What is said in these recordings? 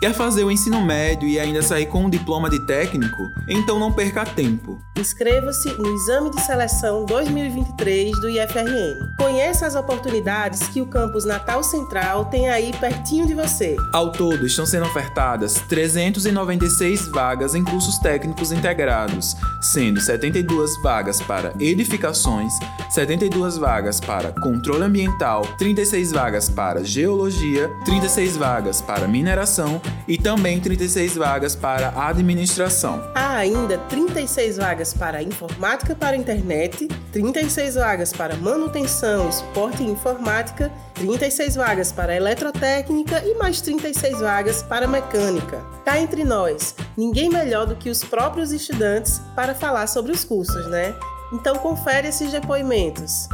Quer fazer o ensino médio e ainda sair com um diploma de técnico? Então não perca tempo. Inscreva-se no Exame de Seleção 2023 do IFRN. Conheça as oportunidades que o campus Natal Central tem aí pertinho de você. Ao todo, estão sendo ofertadas 396 vagas em cursos técnicos integrados, sendo 72 vagas para edificações, 72 vagas para controle ambiental, 36 vagas para geologia, 36 vagas para mineração e também 36 vagas para administração. Há ainda 36 vagas para informática para internet, 36 vagas para manutenção, esporte e informática, 36 vagas para eletrotécnica e mais 36 vagas para mecânica. Cá entre nós, ninguém melhor do que os próprios estudantes para falar sobre os cursos, né? Então confere esses depoimentos.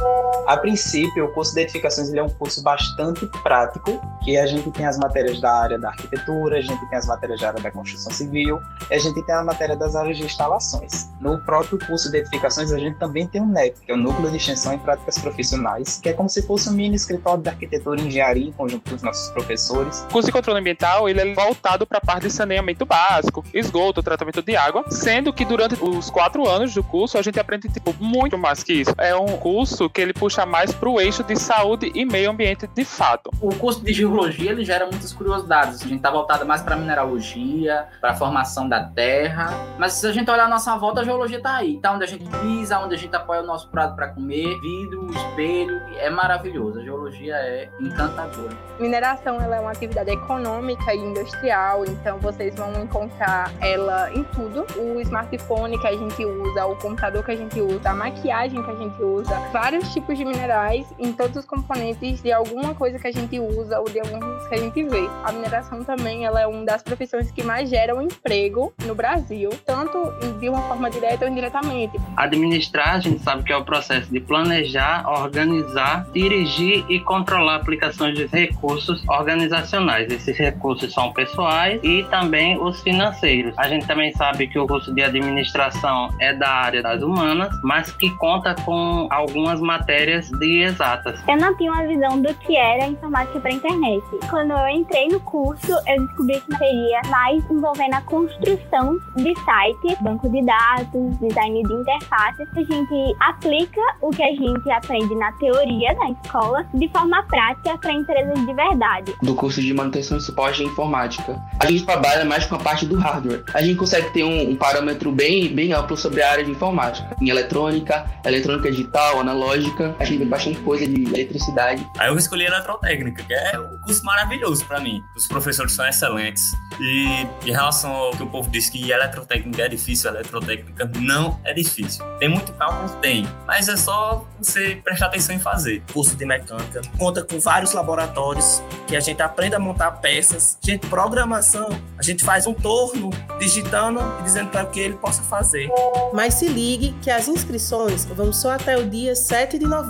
A princípio, o curso de edificações ele é um curso bastante prático, que a gente tem as matérias da área da arquitetura, a gente tem as matérias da área da construção civil, a gente tem a matéria das áreas de instalações. No próprio curso de edificações, a gente também tem o NEP, que é o Núcleo de Extensão em Práticas Profissionais, que é como se fosse um mini escritório de arquitetura e engenharia em conjunto com os nossos professores. O curso de controle ambiental ele é voltado para a parte de saneamento básico, esgoto, tratamento de água, sendo que durante os quatro anos do curso a gente aprende tipo, muito mais que isso. É um curso que ele puxa mais para o eixo de saúde e meio ambiente de fato. O curso de geologia ele gera muitas curiosidades. A gente está voltado mais para mineralogia, para a formação da terra. Mas se a gente olhar a nossa volta, a geologia está aí. Tá onde a gente pisa, onde a gente apoia o nosso prato para comer, vidro, espelho. É maravilhoso. A geologia é encantadora. Mineração ela é uma atividade econômica e industrial, então vocês vão encontrar ela em tudo. O smartphone que a gente usa, o computador que a gente usa, a maquiagem que a gente usa, vários tipos de minerais em todos os componentes de alguma coisa que a gente usa ou de alguns que a gente vê. A mineração também ela é uma das profissões que mais geram emprego no Brasil, tanto de uma forma direta ou indiretamente. Administrar, a gente sabe que é o processo de planejar, organizar, dirigir e controlar aplicações de recursos organizacionais. Esses recursos são pessoais e também os financeiros. A gente também sabe que o curso de administração é da área das humanas, mas que conta com algumas matérias de exatas. Eu não tinha uma visão do que era informática para internet. Quando eu entrei no curso, eu descobri que seria mais envolvendo a construção de sites, banco de dados, design de interfaces. A gente aplica o que a gente aprende na teoria na escola de forma prática para empresas de verdade. Do curso de manutenção e suporte em informática. A gente trabalha mais com a parte do hardware. A gente consegue ter um, um parâmetro bem, bem amplo sobre a área de informática. Em eletrônica, eletrônica digital, analógica, a gente vê bastante coisa de eletricidade. Aí eu escolhi eletrotécnica, que é um curso maravilhoso para mim. Os professores são excelentes. E em relação ao que o povo diz que eletrotécnica é difícil, eletrotécnica não é difícil. Tem muito cálculo? Tem. Mas é só você prestar atenção em fazer. Curso de mecânica conta com vários laboratórios que a gente aprende a montar peças. Gente, programação, a gente faz um torno digitando e dizendo para que ele possa fazer. Mas se ligue que as inscrições vão só até o dia 7 de novembro.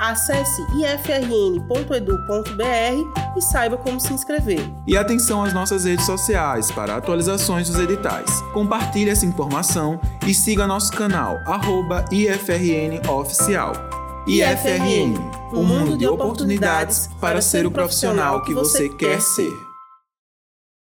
Acesse ifrn.edu.br e saiba como se inscrever. E atenção às nossas redes sociais para atualizações dos editais. Compartilhe essa informação e siga nosso canal @ifrnoficial. IFRN, o mundo de oportunidades para ser o profissional que você quer ser.